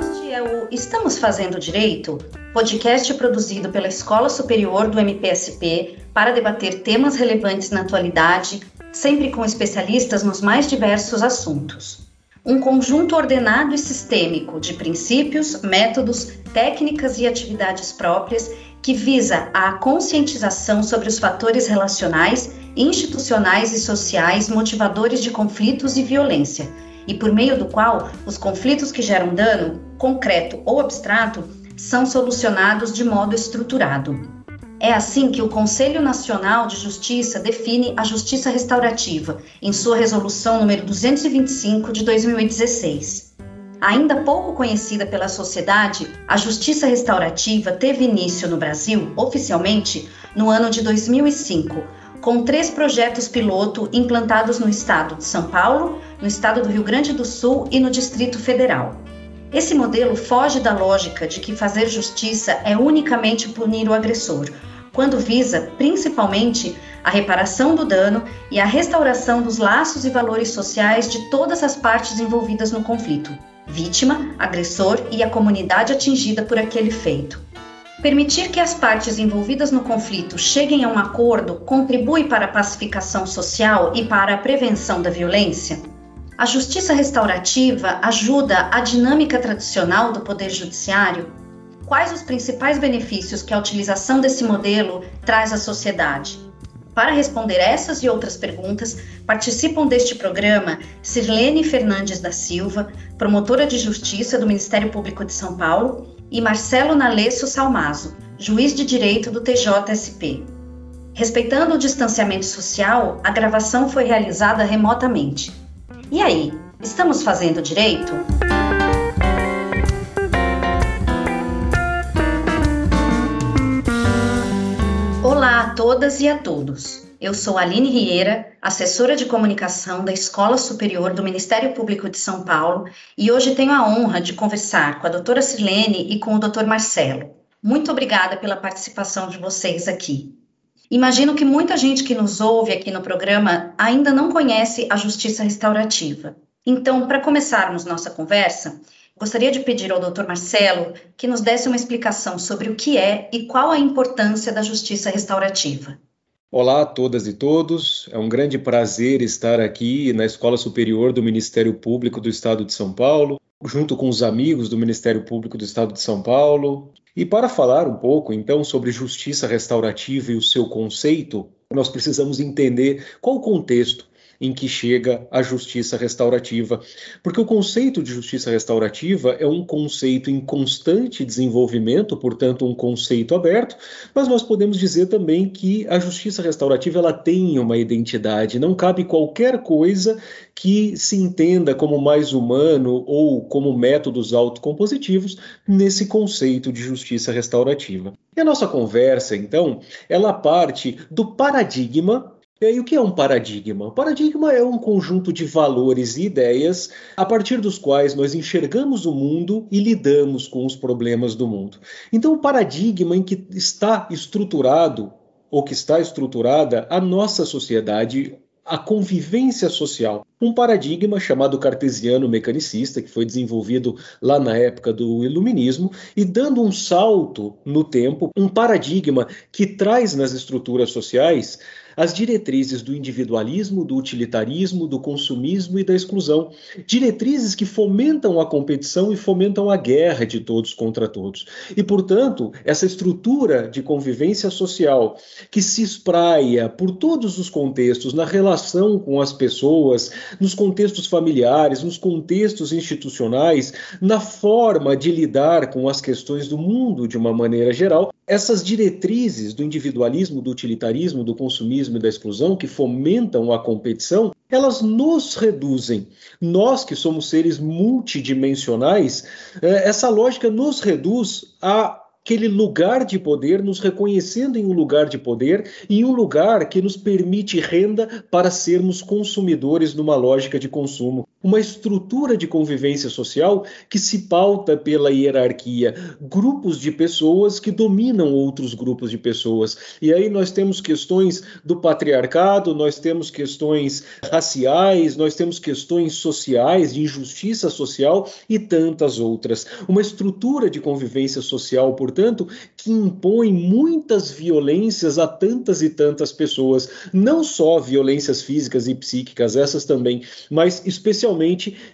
Este é o Estamos Fazendo Direito, podcast produzido pela Escola Superior do MPSP para debater temas relevantes na atualidade, sempre com especialistas nos mais diversos assuntos. Um conjunto ordenado e sistêmico de princípios, métodos, técnicas e atividades próprias que visa a conscientização sobre os fatores relacionais, institucionais e sociais motivadores de conflitos e violência, e por meio do qual os conflitos que geram dano, concreto ou abstrato, são solucionados de modo estruturado. É assim que o Conselho Nacional de Justiça define a justiça restaurativa, em sua resolução número 225 de 2016. Ainda pouco conhecida pela sociedade, a justiça restaurativa teve início no Brasil, oficialmente, no ano de 2005, com três projetos piloto implantados no estado de São Paulo, no estado do Rio Grande do Sul e no Distrito Federal. Esse modelo foge da lógica de que fazer justiça é unicamente punir o agressor, quando visa principalmente a reparação do dano e a restauração dos laços e valores sociais de todas as partes envolvidas no conflito vítima, agressor e a comunidade atingida por aquele feito. Permitir que as partes envolvidas no conflito cheguem a um acordo contribui para a pacificação social e para a prevenção da violência? A justiça restaurativa ajuda a dinâmica tradicional do Poder Judiciário? Quais os principais benefícios que a utilização desse modelo traz à sociedade? Para responder essas e outras perguntas, participam deste programa Sirlene Fernandes da Silva, promotora de justiça do Ministério Público de São Paulo, e Marcelo Nalesso Salmazo, juiz de direito do TJSP. Respeitando o distanciamento social, a gravação foi realizada remotamente. E aí, estamos fazendo direito? Olá a todas e a todos. Eu sou Aline Rieira, assessora de comunicação da Escola Superior do Ministério Público de São Paulo, e hoje tenho a honra de conversar com a doutora Silene e com o doutor Marcelo. Muito obrigada pela participação de vocês aqui. Imagino que muita gente que nos ouve aqui no programa ainda não conhece a justiça restaurativa. Então, para começarmos nossa conversa, gostaria de pedir ao Dr. Marcelo que nos desse uma explicação sobre o que é e qual a importância da justiça restaurativa. Olá a todas e todos, é um grande prazer estar aqui na Escola Superior do Ministério Público do Estado de São Paulo, junto com os amigos do Ministério Público do Estado de São Paulo, e para falar um pouco, então, sobre justiça restaurativa e o seu conceito, nós precisamos entender qual o contexto em que chega a justiça restaurativa. Porque o conceito de justiça restaurativa é um conceito em constante desenvolvimento, portanto, um conceito aberto, mas nós podemos dizer também que a justiça restaurativa ela tem uma identidade, não cabe qualquer coisa que se entenda como mais humano ou como métodos autocompositivos nesse conceito de justiça restaurativa. E a nossa conversa, então, ela parte do paradigma e aí, o que é um paradigma? O paradigma é um conjunto de valores e ideias a partir dos quais nós enxergamos o mundo e lidamos com os problemas do mundo. Então, o paradigma em que está estruturado ou que está estruturada a nossa sociedade a convivência social. Um paradigma chamado cartesiano mecanicista, que foi desenvolvido lá na época do Iluminismo, e dando um salto no tempo, um paradigma que traz nas estruturas sociais as diretrizes do individualismo, do utilitarismo, do consumismo e da exclusão. Diretrizes que fomentam a competição e fomentam a guerra de todos contra todos. E, portanto, essa estrutura de convivência social que se espraia por todos os contextos, na relação com as pessoas, nos contextos familiares, nos contextos institucionais, na forma de lidar com as questões do mundo de uma maneira geral, essas diretrizes do individualismo, do utilitarismo, do consumismo e da exclusão, que fomentam a competição, elas nos reduzem. Nós que somos seres multidimensionais, eh, essa lógica nos reduz a aquele lugar de poder, nos reconhecendo em um lugar de poder, em um lugar que nos permite renda para sermos consumidores numa lógica de consumo. Uma estrutura de convivência social que se pauta pela hierarquia, grupos de pessoas que dominam outros grupos de pessoas. E aí nós temos questões do patriarcado, nós temos questões raciais, nós temos questões sociais, de injustiça social e tantas outras. Uma estrutura de convivência social, portanto, que impõe muitas violências a tantas e tantas pessoas, não só violências físicas e psíquicas, essas também, mas especialmente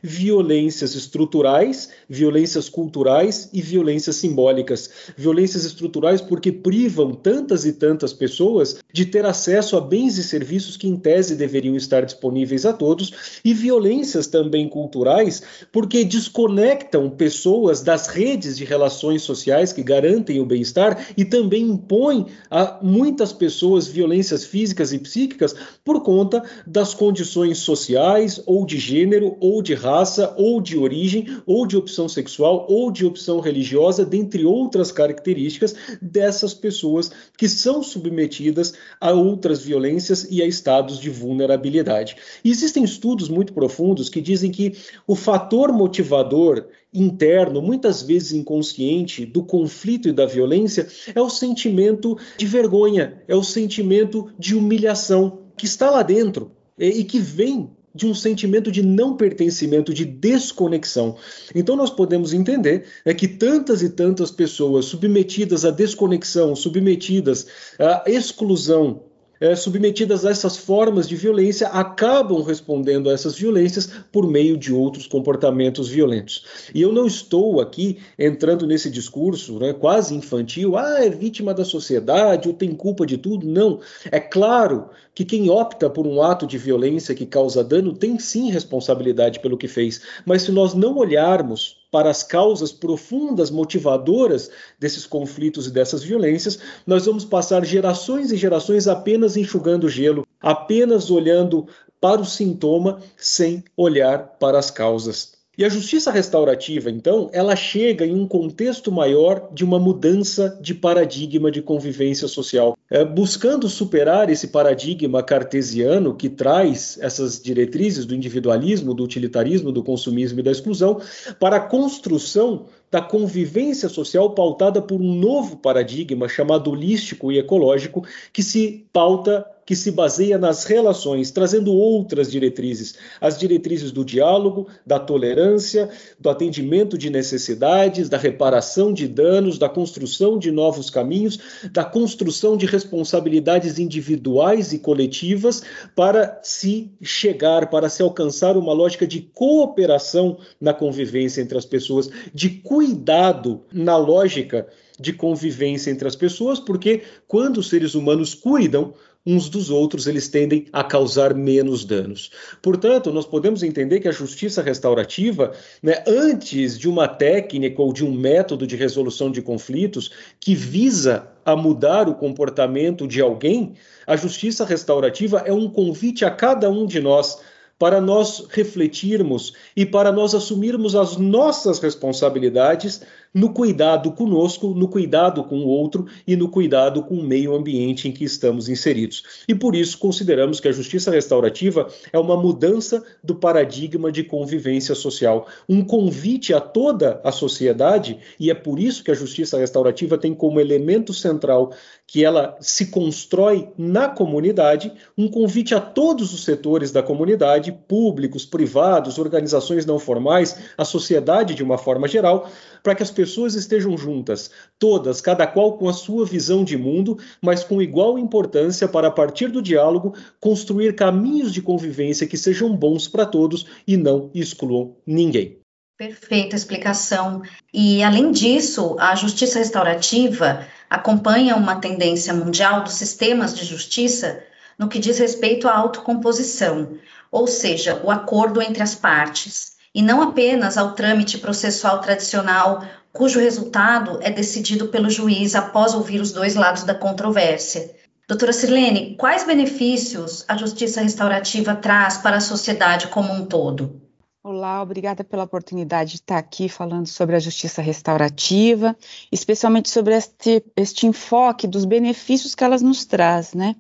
violências estruturais, violências culturais e violências simbólicas. Violências estruturais porque privam tantas e tantas pessoas de ter acesso a bens e serviços que, em tese, deveriam estar disponíveis a todos, e violências também culturais porque desconectam pessoas das redes de relações sociais que garantem o bem-estar e também impõem a muitas pessoas violências físicas e psíquicas por conta das condições sociais, ou de gênero, ou de raça, ou de origem, ou de opção sexual, ou de opção religiosa, dentre outras características dessas pessoas que são submetidas a outras violências e a estados de vulnerabilidade. E existem estudos muito profundos que dizem que o fator motivador interno, muitas vezes inconsciente, do conflito e da violência é o sentimento de vergonha, é o sentimento de humilhação que está lá dentro e que vem de um sentimento de não pertencimento, de desconexão. Então nós podemos entender é que tantas e tantas pessoas submetidas à desconexão, submetidas à exclusão, é, submetidas a essas formas de violência acabam respondendo a essas violências por meio de outros comportamentos violentos. E eu não estou aqui entrando nesse discurso né, quase infantil, ah, é vítima da sociedade ou tem culpa de tudo. Não. É claro que quem opta por um ato de violência que causa dano tem sim responsabilidade pelo que fez, mas se nós não olharmos para as causas profundas motivadoras desses conflitos e dessas violências, nós vamos passar gerações e gerações apenas enxugando gelo, apenas olhando para o sintoma sem olhar para as causas. E a justiça restaurativa, então, ela chega em um contexto maior de uma mudança de paradigma de convivência social, é, buscando superar esse paradigma cartesiano que traz essas diretrizes do individualismo, do utilitarismo, do consumismo e da exclusão, para a construção da convivência social pautada por um novo paradigma chamado holístico e ecológico, que se pauta que se baseia nas relações, trazendo outras diretrizes, as diretrizes do diálogo, da tolerância, do atendimento de necessidades, da reparação de danos, da construção de novos caminhos, da construção de responsabilidades individuais e coletivas para se chegar, para se alcançar uma lógica de cooperação na convivência entre as pessoas, de cuidado na lógica de convivência entre as pessoas, porque quando os seres humanos cuidam, uns dos outros, eles tendem a causar menos danos. Portanto, nós podemos entender que a justiça restaurativa, né, antes de uma técnica ou de um método de resolução de conflitos que visa a mudar o comportamento de alguém, a justiça restaurativa é um convite a cada um de nós para nós refletirmos e para nós assumirmos as nossas responsabilidades no cuidado conosco, no cuidado com o outro e no cuidado com o meio ambiente em que estamos inseridos. E por isso consideramos que a justiça restaurativa é uma mudança do paradigma de convivência social, um convite a toda a sociedade, e é por isso que a justiça restaurativa tem como elemento central que ela se constrói na comunidade, um convite a todos os setores da comunidade, públicos, privados, organizações não formais, a sociedade de uma forma geral, para que as pessoas estejam juntas, todas, cada qual com a sua visão de mundo, mas com igual importância para, a partir do diálogo, construir caminhos de convivência que sejam bons para todos e não excluam ninguém. Perfeita explicação. E, além disso, a justiça restaurativa acompanha uma tendência mundial dos sistemas de justiça no que diz respeito à autocomposição, ou seja, o acordo entre as partes e não apenas ao trâmite processual tradicional, cujo resultado é decidido pelo juiz após ouvir os dois lados da controvérsia. Doutora Sirlene, quais benefícios a justiça restaurativa traz para a sociedade como um todo? Olá, obrigada pela oportunidade de estar aqui falando sobre a justiça restaurativa, especialmente sobre este, este enfoque dos benefícios que elas nos traz, né?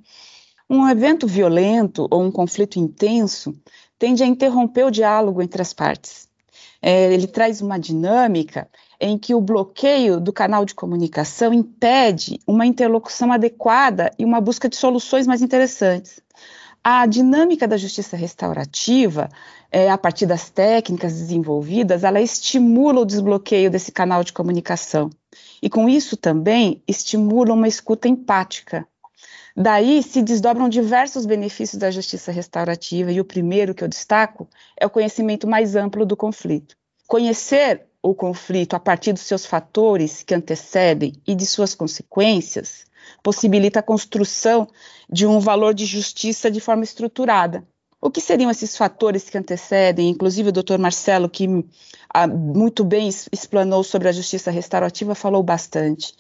Um evento violento ou um conflito intenso tende a interromper o diálogo entre as partes. É, ele traz uma dinâmica em que o bloqueio do canal de comunicação impede uma interlocução adequada e uma busca de soluções mais interessantes. A dinâmica da justiça restaurativa, é, a partir das técnicas desenvolvidas, ela estimula o desbloqueio desse canal de comunicação. E com isso também estimula uma escuta empática. Daí se desdobram diversos benefícios da justiça restaurativa, e o primeiro que eu destaco é o conhecimento mais amplo do conflito. Conhecer o conflito a partir dos seus fatores que antecedem e de suas consequências possibilita a construção de um valor de justiça de forma estruturada. O que seriam esses fatores que antecedem? Inclusive, o doutor Marcelo, que ah, muito bem explanou sobre a justiça restaurativa, falou bastante.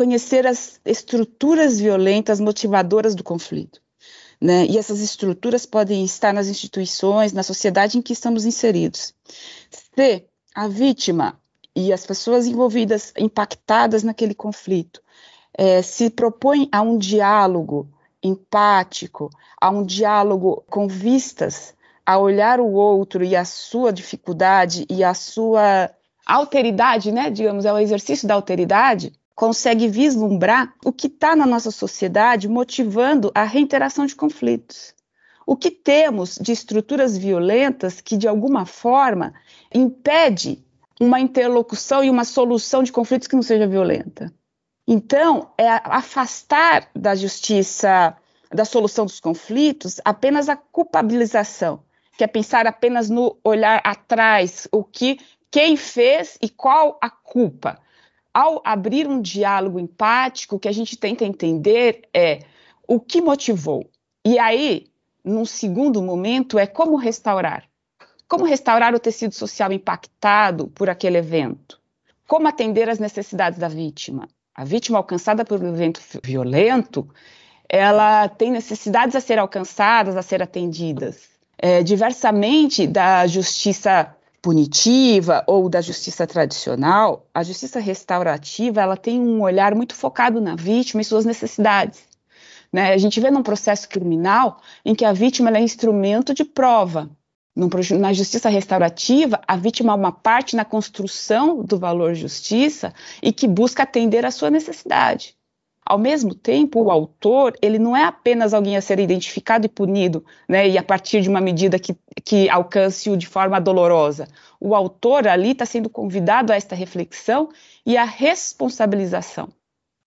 Conhecer as estruturas violentas motivadoras do conflito. Né? E essas estruturas podem estar nas instituições, na sociedade em que estamos inseridos. Se a vítima e as pessoas envolvidas, impactadas naquele conflito, é, se propõe a um diálogo empático, a um diálogo com vistas a olhar o outro e a sua dificuldade e a sua alteridade, né, digamos, é o exercício da alteridade, consegue vislumbrar o que está na nossa sociedade motivando a reiteração de conflitos. O que temos de estruturas violentas que, de alguma forma, impede uma interlocução e uma solução de conflitos que não seja violenta. Então, é afastar da justiça, da solução dos conflitos, apenas a culpabilização, que é pensar apenas no olhar atrás, o que quem fez e qual a culpa. Ao abrir um diálogo empático, o que a gente tenta entender é o que motivou. E aí, num segundo momento, é como restaurar. Como restaurar o tecido social impactado por aquele evento? Como atender às necessidades da vítima? A vítima alcançada por um evento violento, ela tem necessidades a ser alcançadas, a ser atendidas. É, diversamente da justiça punitiva ou da justiça tradicional, a justiça restaurativa ela tem um olhar muito focado na vítima e suas necessidades. Né? A gente vê num processo criminal em que a vítima é instrumento de prova, na justiça restaurativa, a vítima é uma parte na construção do valor justiça e que busca atender à sua necessidade. Ao mesmo tempo, o autor, ele não é apenas alguém a ser identificado e punido, né, e a partir de uma medida que, que alcance-o de forma dolorosa. O autor ali está sendo convidado a esta reflexão e a responsabilização.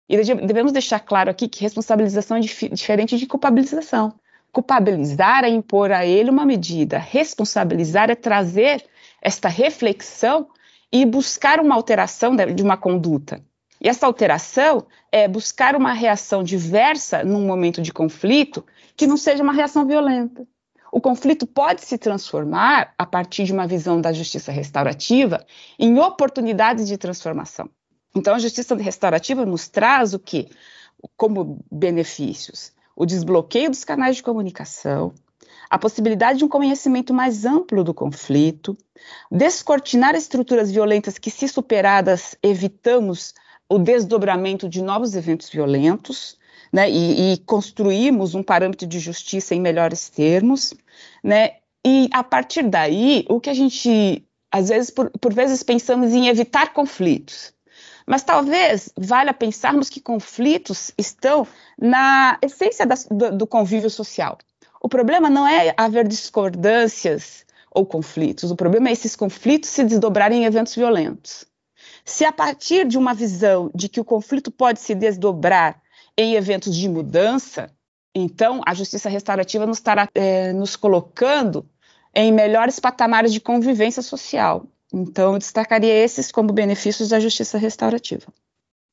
E devemos deixar claro aqui que responsabilização é dif diferente de culpabilização. Culpabilizar é impor a ele uma medida, responsabilizar é trazer esta reflexão e buscar uma alteração de uma conduta. E essa alteração é buscar uma reação diversa num momento de conflito que não seja uma reação violenta. O conflito pode se transformar, a partir de uma visão da justiça restaurativa, em oportunidades de transformação. Então, a justiça restaurativa nos traz o que? Como benefícios? o desbloqueio dos canais de comunicação, a possibilidade de um conhecimento mais amplo do conflito, descortinar estruturas violentas que, se superadas, evitamos o desdobramento de novos eventos violentos, né, e, e construímos um parâmetro de justiça em melhores termos, né, e a partir daí, o que a gente, às vezes, por, por vezes pensamos em evitar conflitos, mas talvez valha pensarmos que conflitos estão na essência da, do, do convívio social. O problema não é haver discordâncias ou conflitos, o problema é esses conflitos se desdobrarem em eventos violentos. Se a partir de uma visão de que o conflito pode se desdobrar em eventos de mudança, então a justiça restaurativa nos estará é, nos colocando em melhores patamares de convivência social. Então, eu destacaria esses como benefícios da justiça restaurativa.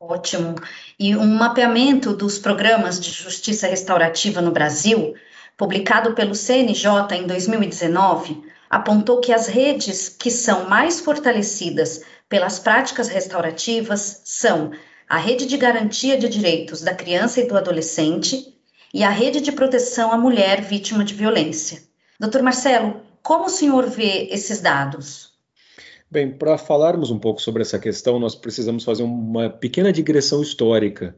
Ótimo. E um mapeamento dos programas de justiça restaurativa no Brasil, publicado pelo CNJ em 2019, apontou que as redes que são mais fortalecidas pelas práticas restaurativas são a Rede de Garantia de Direitos da Criança e do Adolescente e a Rede de Proteção à Mulher Vítima de Violência. Doutor Marcelo, Como o senhor vê esses dados? Bem, para falarmos um pouco sobre essa questão, nós precisamos fazer uma pequena digressão histórica.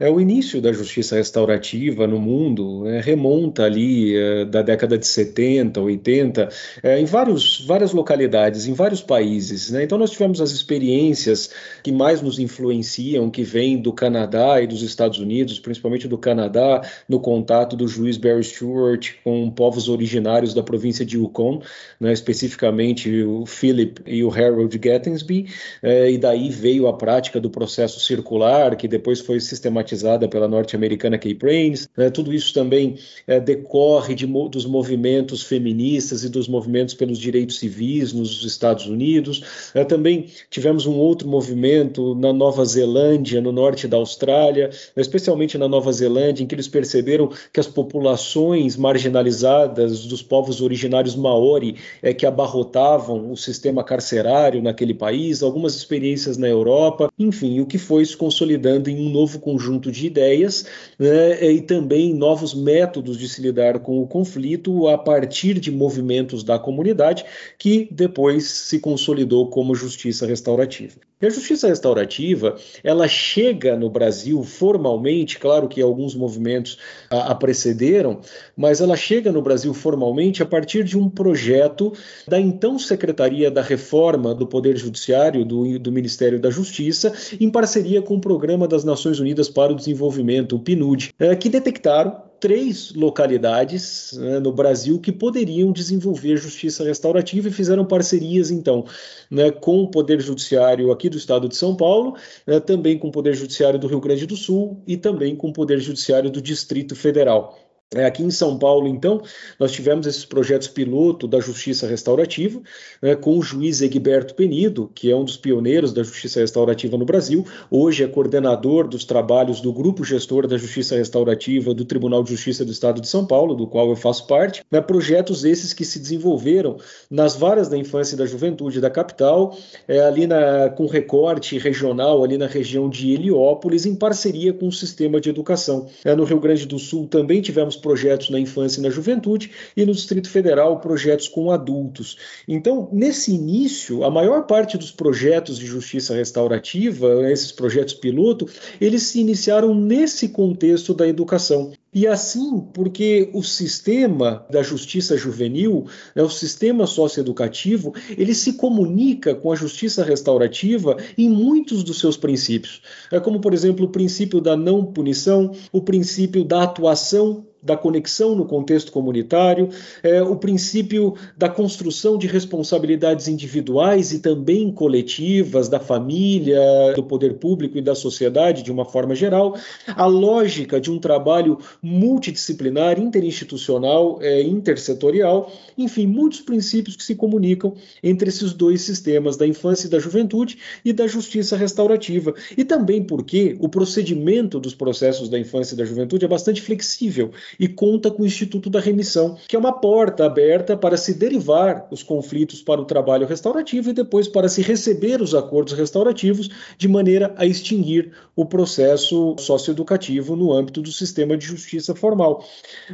É, o início da justiça restaurativa no mundo é, remonta ali é, da década de 70, 80, é, em vários, várias localidades, em vários países. Né? Então, nós tivemos as experiências que mais nos influenciam, que vêm do Canadá e dos Estados Unidos, principalmente do Canadá, no contato do juiz Barry Stewart com povos originários da província de Yukon, né? especificamente o Philip e o Harold Gattensby, é, e daí veio a prática do processo circular, que depois foi sistematizado sistematizada pela norte-americana Kay Prains. Né? Tudo isso também é, decorre de, dos movimentos feministas e dos movimentos pelos direitos civis nos Estados Unidos. É, também tivemos um outro movimento na Nova Zelândia, no norte da Austrália, especialmente na Nova Zelândia, em que eles perceberam que as populações marginalizadas dos povos originários maori é, que abarrotavam o sistema carcerário naquele país, algumas experiências na Europa, enfim, o que foi se consolidando em um novo conjunto conjunto de ideias né, e também novos métodos de se lidar com o conflito a partir de movimentos da comunidade que depois se consolidou como justiça restaurativa. E a justiça restaurativa, ela chega no Brasil formalmente, claro que alguns movimentos a, a precederam, mas ela chega no Brasil formalmente a partir de um projeto da então Secretaria da Reforma do Poder Judiciário do, do Ministério da Justiça, em parceria com o Programa das Nações Unidas para para o Desenvolvimento, o PNUD, é, que detectaram três localidades né, no Brasil que poderiam desenvolver justiça restaurativa e fizeram parcerias, então, né, com o Poder Judiciário aqui do Estado de São Paulo, né, também com o Poder Judiciário do Rio Grande do Sul e também com o Poder Judiciário do Distrito Federal. É, aqui em São Paulo, então, nós tivemos esses projetos piloto da Justiça Restaurativa, né, com o juiz Egberto Penido, que é um dos pioneiros da Justiça Restaurativa no Brasil, hoje é coordenador dos trabalhos do Grupo Gestor da Justiça Restaurativa do Tribunal de Justiça do Estado de São Paulo, do qual eu faço parte. Né, projetos esses que se desenvolveram nas varas da infância e da juventude da capital, é, ali na, com recorte regional, ali na região de Heliópolis, em parceria com o sistema de educação. É, no Rio Grande do Sul também tivemos projetos na infância e na juventude, e no Distrito Federal, projetos com adultos. Então, nesse início, a maior parte dos projetos de justiça restaurativa, esses projetos piloto, eles se iniciaram nesse contexto da educação. E assim, porque o sistema da justiça juvenil, né, o sistema socioeducativo, ele se comunica com a justiça restaurativa em muitos dos seus princípios. É como, por exemplo, o princípio da não punição, o princípio da atuação da conexão no contexto comunitário, é, o princípio da construção de responsabilidades individuais e também coletivas da família, do poder público e da sociedade de uma forma geral, a lógica de um trabalho multidisciplinar, interinstitucional, é, intersetorial, enfim, muitos princípios que se comunicam entre esses dois sistemas da infância e da juventude e da justiça restaurativa. E também porque o procedimento dos processos da infância e da juventude é bastante flexível e conta com o Instituto da Remissão, que é uma porta aberta para se derivar os conflitos para o trabalho restaurativo e depois para se receber os acordos restaurativos de maneira a extinguir o processo socioeducativo no âmbito do sistema de justiça formal.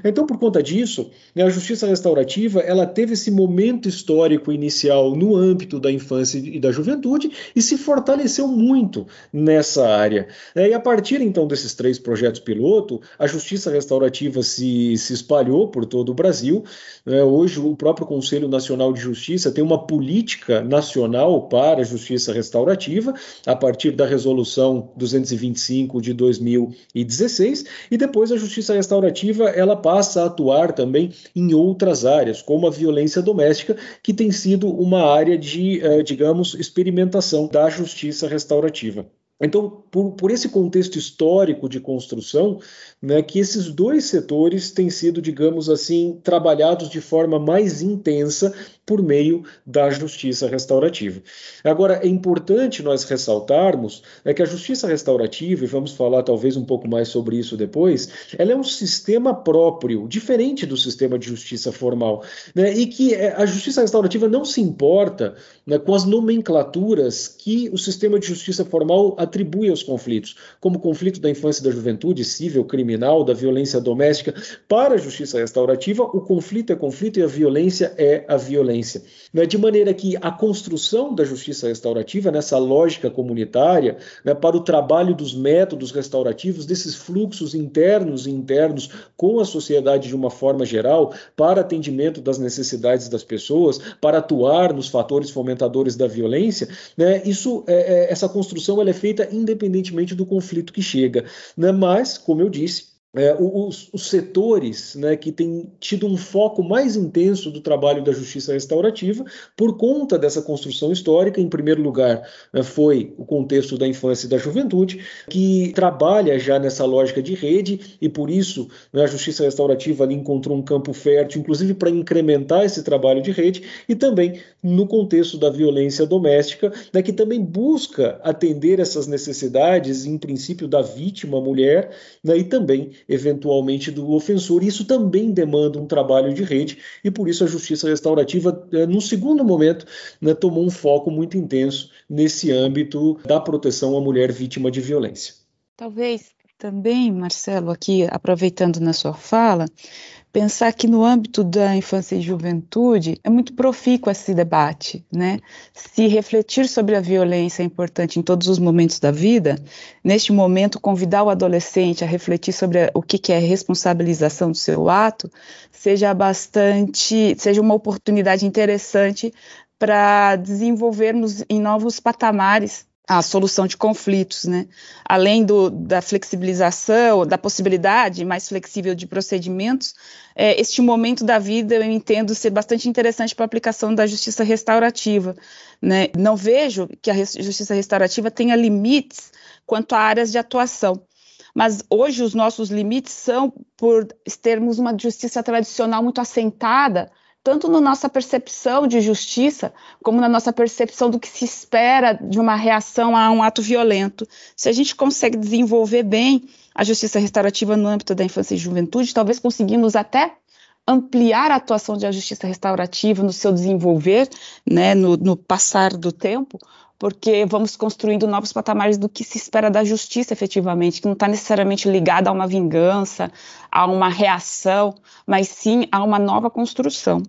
Então, por conta disso, né, a justiça restaurativa ela teve esse momento histórico inicial no âmbito da infância e da juventude e se fortaleceu muito nessa área. E a partir então desses três projetos piloto, a justiça restaurativa se, se espalhou por todo o Brasil. É, hoje, o próprio Conselho Nacional de Justiça tem uma política nacional para a justiça restaurativa, a partir da Resolução 225 de 2016, e depois a justiça restaurativa ela passa a atuar também em outras áreas, como a violência doméstica, que tem sido uma área de, é, digamos, experimentação da justiça restaurativa. Então, por, por, esse contexto histórico de construção, né, que esses dois setores têm sido, digamos assim, trabalhados de forma mais intensa por meio da justiça restaurativa. Agora, é importante nós ressaltarmos é que a justiça restaurativa, e vamos falar talvez um pouco mais sobre isso depois, ela é um sistema próprio, diferente do sistema de justiça formal, né, e que é, a justiça restaurativa não se importa né, com as nomenclaturas que o sistema de justiça formal atribui aos conflitos, como conflito da infância e da juventude, civil, criminal, da violência doméstica. Para a justiça restaurativa, o conflito é conflito e a violência é a violência. Né, de maneira que a construção da justiça restaurativa, nessa lógica comunitária, né, para o trabalho dos métodos restaurativos, desses fluxos internos e internos com a sociedade de uma forma geral, para atendimento das necessidades das pessoas, para atuar nos fatores fomentadores da violência, né, isso, é, é, essa construção ela é feita independentemente do conflito que chega. Né, mas, como eu disse, é, os, os, setores né, que têm tido um foco mais intenso do trabalho da justiça restaurativa por conta dessa construção histórica. Em primeiro lugar, né, foi o contexto da infância e da juventude, que trabalha já nessa lógica de rede, e por isso né, a justiça restaurativa ali encontrou um campo fértil, inclusive para incrementar esse trabalho de rede, e também no contexto da violência doméstica, né, que também busca atender essas necessidades, em princípio, da vítima, mulher, né, e também eventualmente do ofensor. Isso também demanda um trabalho de rede e por isso a justiça restaurativa, eh, no segundo momento, né, tomou um foco muito intenso nesse âmbito da proteção à mulher vítima de violência. Talvez também, Marcelo, aqui aproveitando na sua fala, pensar que no âmbito da infância e juventude é muito profícuo esse debate, né? Se refletir sobre a violência é importante em todos os momentos da vida, neste momento convidar o adolescente a refletir sobre o que é responsabilização do seu ato, seja bastante, seja uma oportunidade interessante para desenvolvermos em novos patamares a solução de conflitos, né? Além do, da flexibilização, da possibilidade mais flexível de procedimentos, é, este momento da vida eu entendo ser bastante interessante para a aplicação da justiça restaurativa. Né? Não vejo que a justiça restaurativa tenha limites quanto a áreas de atuação. Mas hoje os nossos limites são por termos uma justiça tradicional muito assentada tanto na nossa percepção de justiça, como na nossa percepção do que se espera de uma reação a um ato violento. Se a gente consegue desenvolver bem a justiça restaurativa no âmbito da infância e juventude, talvez conseguimos até ampliar a atuação da justiça restaurativa no seu desenvolver, né, no, no passar do tempo, porque vamos construindo novos patamares do que se espera da justiça efetivamente, que não está necessariamente ligada a uma vingança, a uma reação, mas sim a uma nova construção.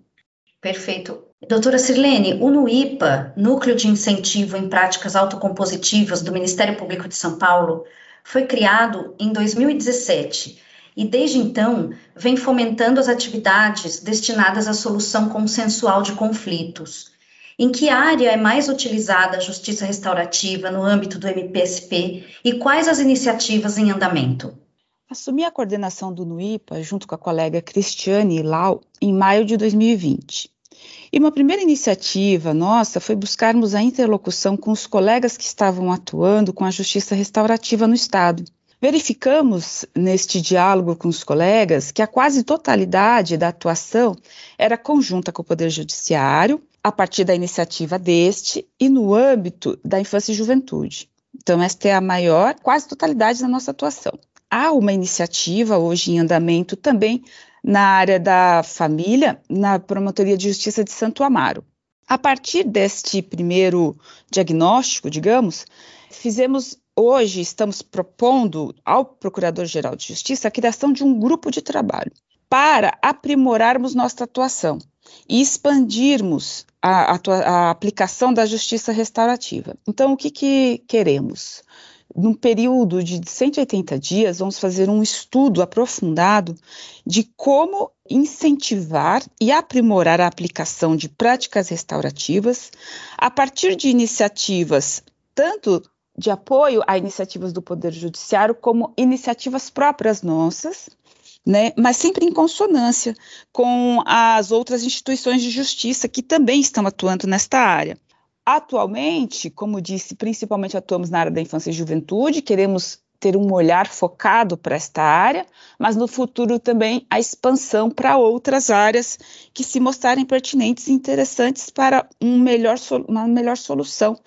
Perfeito. Doutora Sirlene, o NUIPA, Núcleo de Incentivo em Práticas Autocompositivas do Ministério Público de São Paulo, foi criado em 2017 e, desde então, vem fomentando as atividades destinadas à solução consensual de conflitos. Em que área é mais utilizada a justiça restaurativa no âmbito do MPSP e quais as iniciativas em andamento? Assumi a coordenação do NUIPA junto com a colega Cristiane Lau em maio de 2020. E uma primeira iniciativa nossa foi buscarmos a interlocução com os colegas que estavam atuando com a justiça restaurativa no Estado. Verificamos neste diálogo com os colegas que a quase totalidade da atuação era conjunta com o Poder Judiciário, a partir da iniciativa deste e no âmbito da infância e juventude. Então, esta é a maior, quase totalidade da nossa atuação há uma iniciativa hoje em andamento também na área da família, na Promotoria de Justiça de Santo Amaro. A partir deste primeiro diagnóstico, digamos, fizemos hoje estamos propondo ao Procurador-Geral de Justiça a criação de um grupo de trabalho para aprimorarmos nossa atuação e expandirmos a, a, a aplicação da justiça restaurativa. Então, o que, que queremos? Num período de 180 dias, vamos fazer um estudo aprofundado de como incentivar e aprimorar a aplicação de práticas restaurativas a partir de iniciativas tanto de apoio a iniciativas do Poder Judiciário como iniciativas próprias nossas, né, mas sempre em consonância com as outras instituições de justiça que também estão atuando nesta área. Atualmente, como disse, principalmente atuamos na área da infância e juventude, queremos ter um olhar focado para esta área, mas no futuro também a expansão para outras áreas que se mostrarem pertinentes e interessantes para um melhor, uma melhor solução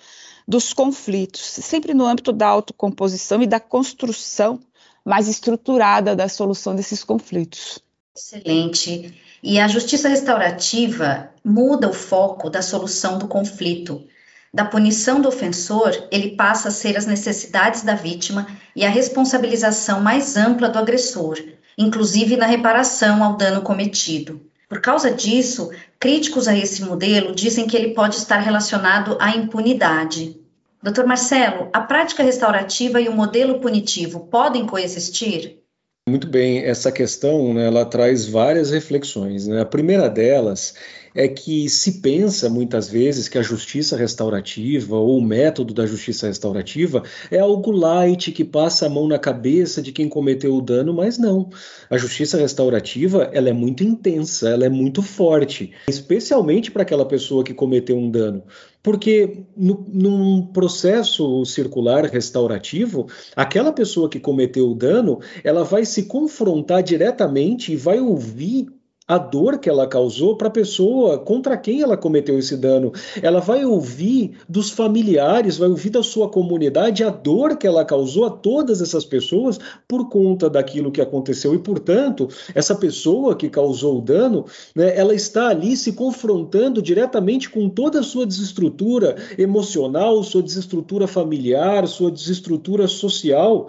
dos conflitos, sempre no âmbito da autocomposição e da construção mais estruturada da solução desses conflitos. Excelente. E a justiça restaurativa muda o foco da solução do conflito. Da punição do ofensor, ele passa a ser as necessidades da vítima e a responsabilização mais ampla do agressor, inclusive na reparação ao dano cometido. Por causa disso, críticos a esse modelo dizem que ele pode estar relacionado à impunidade. Doutor Marcelo, a prática restaurativa e o modelo punitivo podem coexistir? Muito bem, essa questão né, ela traz várias reflexões. Né? A primeira delas é que se pensa muitas vezes que a justiça restaurativa ou o método da justiça restaurativa é algo light que passa a mão na cabeça de quem cometeu o dano, mas não. A justiça restaurativa ela é muito intensa, ela é muito forte, especialmente para aquela pessoa que cometeu um dano. Porque no, num processo circular restaurativo, aquela pessoa que cometeu o dano, ela vai se confrontar diretamente e vai ouvir a dor que ela causou para a pessoa contra quem ela cometeu esse dano. Ela vai ouvir dos familiares, vai ouvir da sua comunidade a dor que ela causou a todas essas pessoas por conta daquilo que aconteceu. E, portanto, essa pessoa que causou o dano, né, ela está ali se confrontando diretamente com toda a sua desestrutura emocional, sua desestrutura familiar, sua desestrutura social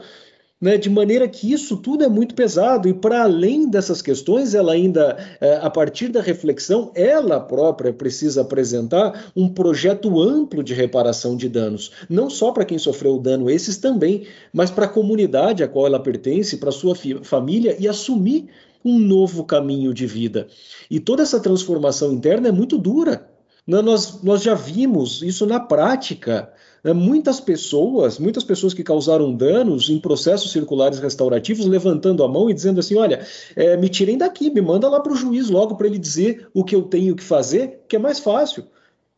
né, de maneira que isso tudo é muito pesado e para além dessas questões, ela ainda, é, a partir da reflexão, ela própria precisa apresentar um projeto amplo de reparação de danos, não só para quem sofreu o dano, esses também, mas para a comunidade a qual ela pertence, para sua família e assumir um novo caminho de vida. E toda essa transformação interna é muito dura. Né, nós, nós já vimos isso na prática né, muitas pessoas, muitas pessoas que causaram danos em processos circulares restaurativos, levantando a mão e dizendo assim: olha, é, me tirem daqui, me manda lá para o juiz logo para ele dizer o que eu tenho que fazer, que é mais fácil.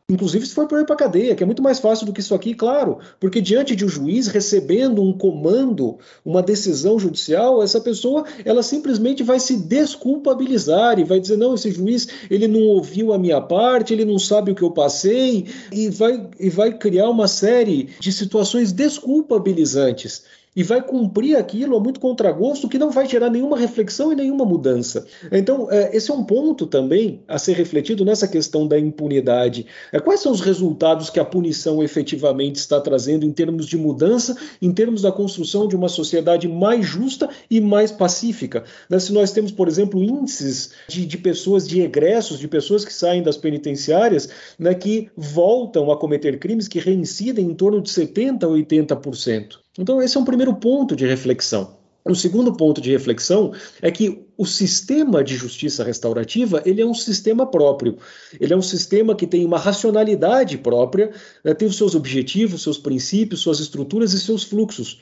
Inclusive se for para ir para a cadeia, que é muito mais fácil do que isso aqui, claro, porque diante de um juiz recebendo um comando, uma decisão judicial, essa pessoa ela simplesmente vai se desculpabilizar e vai dizer não, esse juiz ele não ouviu a minha parte, ele não sabe o que eu passei e vai e vai criar uma série de situações desculpabilizantes e vai cumprir aquilo a muito contragosto que não vai gerar nenhuma reflexão e nenhuma mudança. Então, é, esse é um ponto também a ser refletido nessa questão da impunidade. É, quais são os resultados que a punição efetivamente está trazendo em termos de mudança, em termos da construção de uma sociedade mais justa e mais pacífica? Né, se nós temos, por exemplo, índices de, de, pessoas, de egressos, de pessoas que saem das penitenciárias, né, que voltam a cometer crimes, que reincidem em torno de 70% a 80%. Então, esse é um primeiro ponto de reflexão. O segundo ponto de reflexão é que o sistema de justiça restaurativa ele é um sistema próprio. Ele é um sistema que tem uma racionalidade própria, né, tem os seus objetivos, seus princípios, suas estruturas e seus fluxos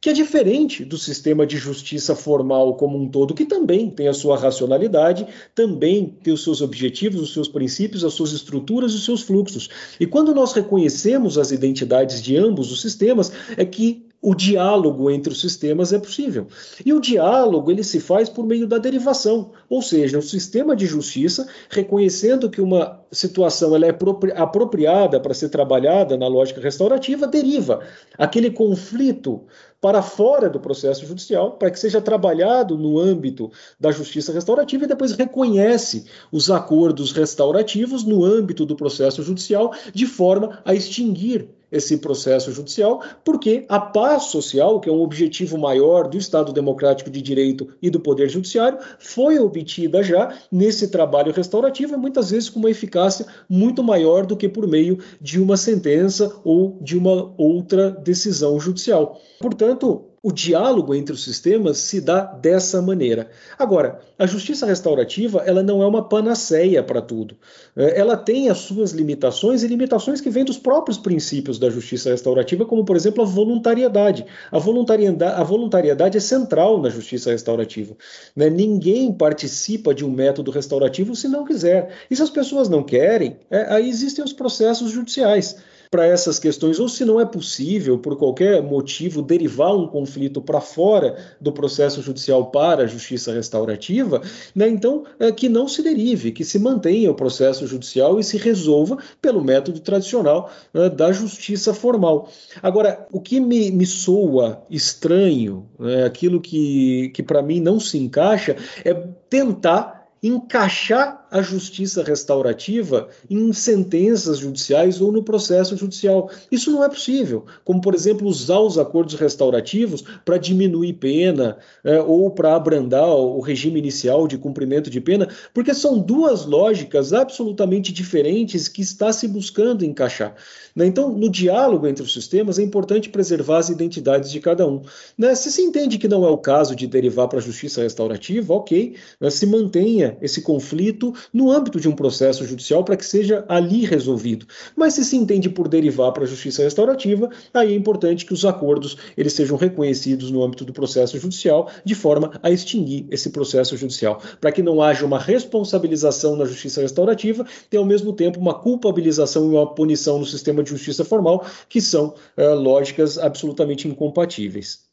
que é diferente do sistema de justiça formal como um todo, que também tem a sua racionalidade, também tem os seus objetivos, os seus princípios, as suas estruturas e os seus fluxos. E quando nós reconhecemos as identidades de ambos os sistemas, é que o diálogo entre os sistemas é possível. E o diálogo ele se faz por meio da derivação, ou seja, o sistema de justiça reconhecendo que uma situação ela é apropriada para ser trabalhada na lógica restaurativa, deriva aquele conflito para fora do processo judicial, para que seja trabalhado no âmbito da justiça restaurativa e depois reconhece os acordos restaurativos no âmbito do processo judicial, de forma a extinguir esse processo judicial, porque a paz social, que é um objetivo maior do Estado Democrático de Direito e do Poder Judiciário, foi obtida já nesse trabalho restaurativo e muitas vezes com uma eficácia muito maior do que por meio de uma sentença ou de uma outra decisão judicial. Portanto, o diálogo entre os sistemas se dá dessa maneira. Agora, a justiça restaurativa ela não é uma panaceia para tudo. É, ela tem as suas limitações e limitações que vêm dos próprios princípios da justiça restaurativa, como, por exemplo, a voluntariedade. A voluntariedade, a voluntariedade é central na justiça restaurativa. Né? Ninguém participa de um método restaurativo se não quiser. E se as pessoas não querem, é, aí existem os processos judiciais. Para essas questões, ou se não é possível, por qualquer motivo, derivar um conflito para fora do processo judicial para a justiça restaurativa, né, então é, que não se derive, que se mantenha o processo judicial e se resolva pelo método tradicional né, da justiça formal. Agora, o que me, me soa estranho, né, aquilo que, que para mim não se encaixa, é tentar encaixar a justiça restaurativa em sentenças judiciais ou no processo judicial. Isso não é possível. Como, por exemplo, usar os acordos restaurativos para diminuir pena é, ou para abrandar o regime inicial de cumprimento de pena, porque são duas lógicas absolutamente diferentes que está se buscando encaixar. Né? Então, no diálogo entre os sistemas, é importante preservar as identidades de cada um. Né? Se se entende que não é o caso de derivar para a justiça restaurativa, ok, né? se mantenha esse conflito no âmbito de um processo judicial para que seja ali resolvido. Mas se se entende por derivar para a justiça restaurativa, aí é importante que os acordos eles sejam reconhecidos no âmbito do processo judicial, de forma a extinguir esse processo judicial, para que não haja uma responsabilização na justiça restaurativa e ao mesmo tempo uma culpabilização e uma punição no sistema de justiça formal, que são é, lógicas absolutamente incompatíveis.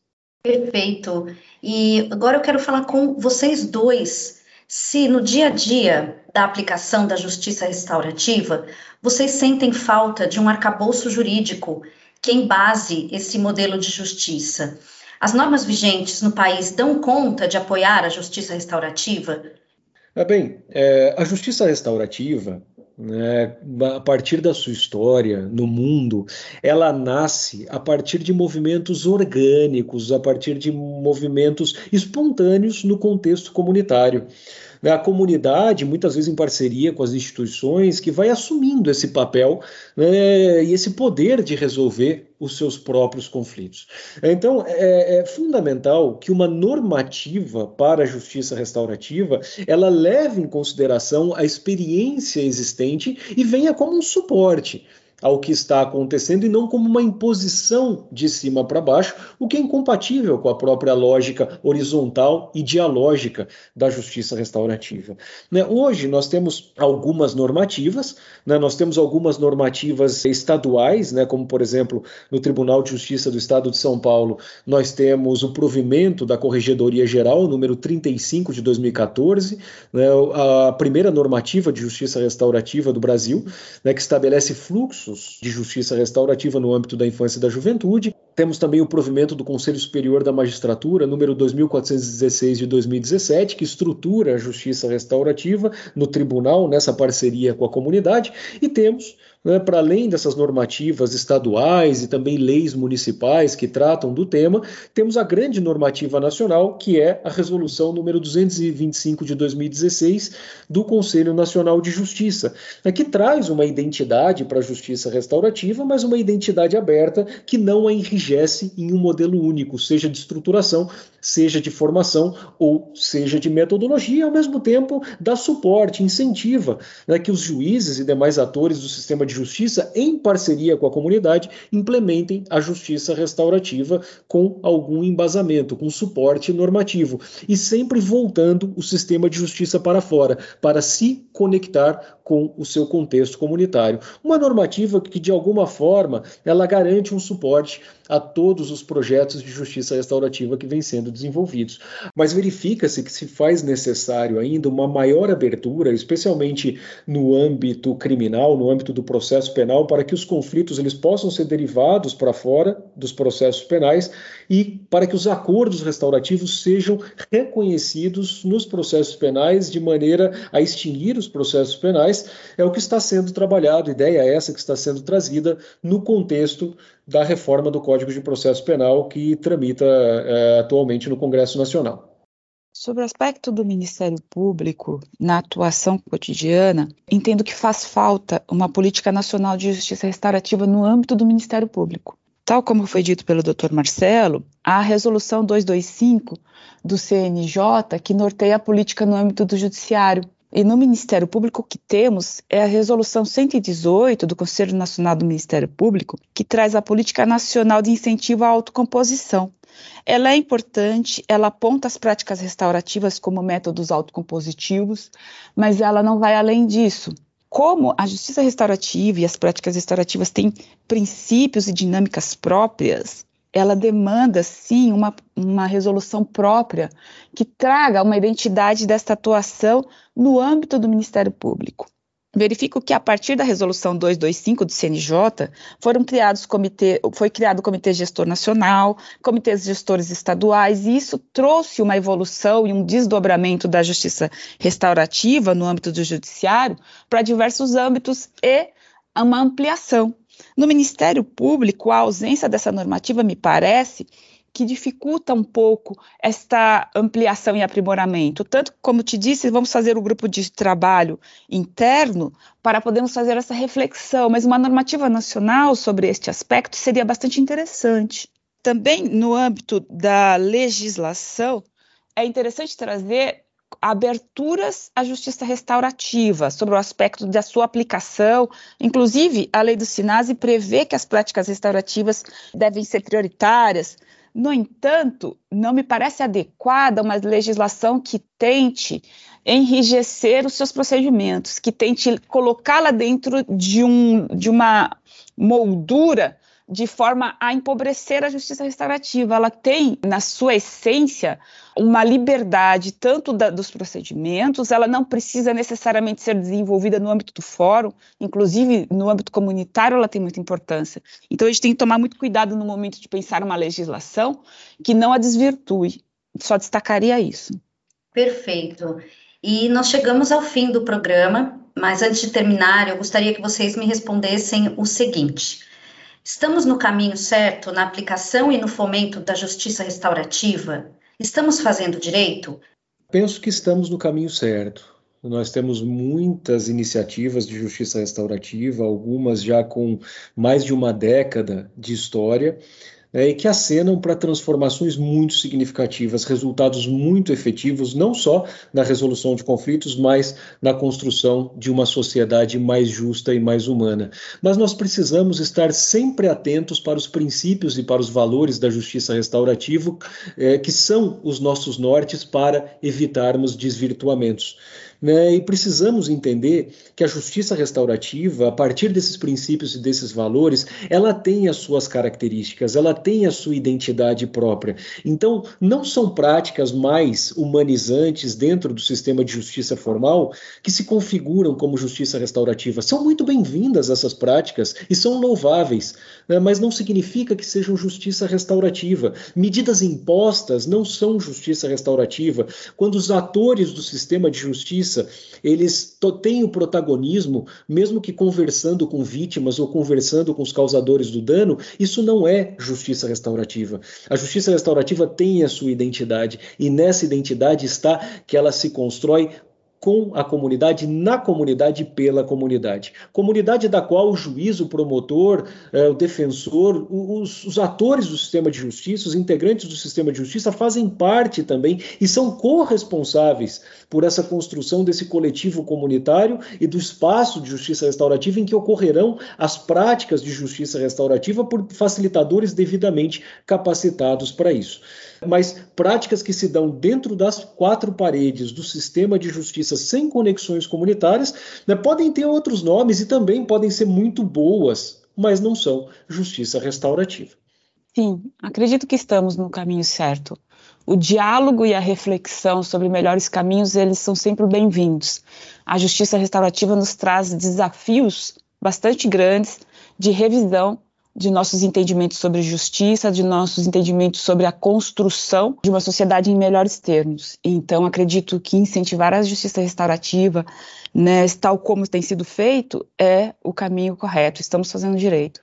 Perfeito. E agora eu quero falar com vocês dois se no dia a dia da aplicação da justiça restaurativa vocês sentem falta de um arcabouço jurídico que embase esse modelo de justiça. As normas vigentes no país dão conta de apoiar a justiça restaurativa? É bem, é, a justiça restaurativa, né, a partir da sua história no mundo, ela nasce a partir de movimentos orgânicos, a partir de movimentos espontâneos no contexto comunitário. Né, a comunidade, muitas vezes em parceria com as instituições, que vai assumindo esse papel né, e esse poder de resolver os seus próprios conflitos. Então, é, é, fundamental que uma normativa para a justiça restaurativa ela leve em consideração a experiência existente e venha como um suporte ao que está acontecendo e não como uma imposição de cima para baixo, o que é incompatível com a própria lógica horizontal e dialógica da justiça restaurativa. Né? Hoje nós temos algumas normativas, né? nós temos algumas normativas estaduais, né? como por exemplo no Tribunal de Justiça do Estado de São Paulo, nós temos o provimento da Corregedoria Geral, número 35 de 2014, né? a primeira normativa de justiça restaurativa do Brasil, né? que estabelece fluxos de justiça restaurativa no âmbito da infância e da juventude. Temos também o provimento do Conselho Superior da Magistratura, número 2416 de 2017, que estrutura a justiça restaurativa no tribunal, nessa parceria com a comunidade. E temos né, para além dessas normativas estaduais e também leis municipais que tratam do tema, temos a grande normativa nacional, que é a Resolução número 225 de 2016 do Conselho Nacional de Justiça, né, que traz uma identidade para a justiça restaurativa, mas uma identidade aberta que não a enrijece em um modelo único, seja de estruturação, seja de formação ou seja de metodologia, ao mesmo tempo dá suporte, incentiva né, que os juízes e demais atores do sistema de justiça, em parceria com a comunidade, implementem a justiça restaurativa com algum embasamento, com suporte normativo e sempre voltando o sistema de justiça para fora, para se conectar com o seu contexto comunitário. Uma normativa que, de alguma forma, ela garante um suporte a todos os projetos de justiça restaurativa que vêm sendo desenvolvidos. Mas verifica-se que se faz necessário ainda uma maior abertura, especialmente no âmbito criminal, no âmbito do processo penal, para que os conflitos eles possam ser derivados para fora dos processos penais e para que os acordos restaurativos sejam reconhecidos nos processos penais de maneira a extinguir os processos penais, é o que está sendo trabalhado, ideia é essa que está sendo trazida no contexto da reforma do Código de Processo Penal que tramita é, atualmente no Congresso Nacional. Sobre o aspecto do Ministério Público na atuação cotidiana, entendo que faz falta uma política nacional de justiça restaurativa no âmbito do Ministério Público. Tal como foi dito pelo Dr. Marcelo, a resolução 225 do CNJ que norteia a política no âmbito do judiciário e no Ministério Público que temos é a Resolução 118 do Conselho Nacional do Ministério Público, que traz a Política Nacional de Incentivo à Autocomposição. Ela é importante, ela aponta as práticas restaurativas como métodos autocompositivos, mas ela não vai além disso. como a justiça restaurativa e as práticas restaurativas têm princípios e dinâmicas próprias, ela demanda, sim, uma, uma resolução própria que traga uma identidade desta atuação no âmbito do Ministério Público. Verifico que a partir da resolução 225 do CNJ foram criados comitê, foi criado o Comitê Gestor Nacional, comitês gestores estaduais, e isso trouxe uma evolução e um desdobramento da justiça restaurativa no âmbito do judiciário para diversos âmbitos e uma ampliação. No Ministério Público, a ausência dessa normativa me parece que dificulta um pouco esta ampliação e aprimoramento. Tanto como te disse, vamos fazer o um grupo de trabalho interno para podermos fazer essa reflexão, mas uma normativa nacional sobre este aspecto seria bastante interessante. Também no âmbito da legislação, é interessante trazer aberturas à justiça restaurativa, sobre o aspecto da sua aplicação. Inclusive, a lei do SINASE prevê que as práticas restaurativas devem ser prioritárias, no entanto, não me parece adequada uma legislação que tente enrijecer os seus procedimentos, que tente colocá-la dentro de, um, de uma moldura de forma a empobrecer a justiça restaurativa. Ela tem, na sua essência, uma liberdade tanto da, dos procedimentos, ela não precisa necessariamente ser desenvolvida no âmbito do fórum, inclusive no âmbito comunitário ela tem muita importância. Então a gente tem que tomar muito cuidado no momento de pensar uma legislação que não a desvirtue. Só destacaria isso. Perfeito. E nós chegamos ao fim do programa, mas antes de terminar, eu gostaria que vocês me respondessem o seguinte. Estamos no caminho certo na aplicação e no fomento da justiça restaurativa? Estamos fazendo direito? Penso que estamos no caminho certo. Nós temos muitas iniciativas de justiça restaurativa, algumas já com mais de uma década de história, né, e que acenam para transformações muito significativas, resultados muito efetivos, não só na resolução de conflitos, mas na construção de uma sociedade mais justa e mais humana. Mas nós precisamos estar sempre atentos para os princípios e para os valores da justiça restaurativa, é, que são os nossos nortes para evitarmos desvirtuamentos. Né? E precisamos entender que a justiça restaurativa, a partir desses princípios e desses valores, ela tem as suas características, ela tem a sua identidade própria. Então, não são práticas mais humanizantes dentro do sistema de justiça formal que se configuram como justiça restaurativa. São muito bem-vindas essas práticas e são louváveis, né? mas não significa que sejam justiça restaurativa. Medidas impostas não são justiça restaurativa. Quando os atores do sistema de justiça justiça, eles têm o protagonismo, mesmo que conversando com vítimas ou conversando com os causadores do dano, isso não é justiça restaurativa. A justiça restaurativa tem a sua identidade e nessa identidade está que ela se constrói com a comunidade, na comunidade pela comunidade. Comunidade da qual o juiz, o promotor, eh, o defensor, os, os, atores do sistema de justiça, os integrantes do sistema de justiça fazem parte também e são corresponsáveis por essa construção desse coletivo comunitário e do espaço de justiça restaurativa em que ocorrerão as práticas de justiça restaurativa por facilitadores devidamente capacitados para isso mas práticas que se dão dentro das quatro paredes do sistema de justiça sem conexões comunitárias né, podem ter outros nomes e também podem ser muito boas, mas não são justiça restaurativa. Sim, acredito que estamos no caminho certo. O diálogo e a reflexão sobre melhores caminhos, eles são sempre bem-vindos. A justiça restaurativa nos traz desafios bastante grandes de revisão de nossos entendimentos sobre justiça, de nossos entendimentos sobre a construção de uma sociedade em melhores termos. Então, acredito que incentivar a justiça restaurativa, né, tal como tem sido feito, é o caminho correto. Estamos fazendo direito.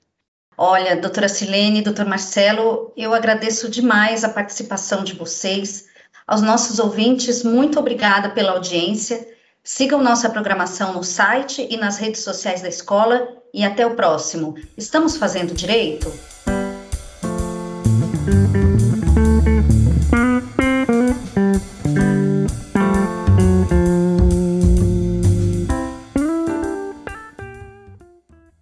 Olha, doutora Silene, doutor Marcelo, eu agradeço demais a participação de vocês. Aos nossos ouvintes, muito obrigada pela audiência. Sigam nossa programação no site e nas redes sociais da escola e até o próximo. Estamos fazendo direito?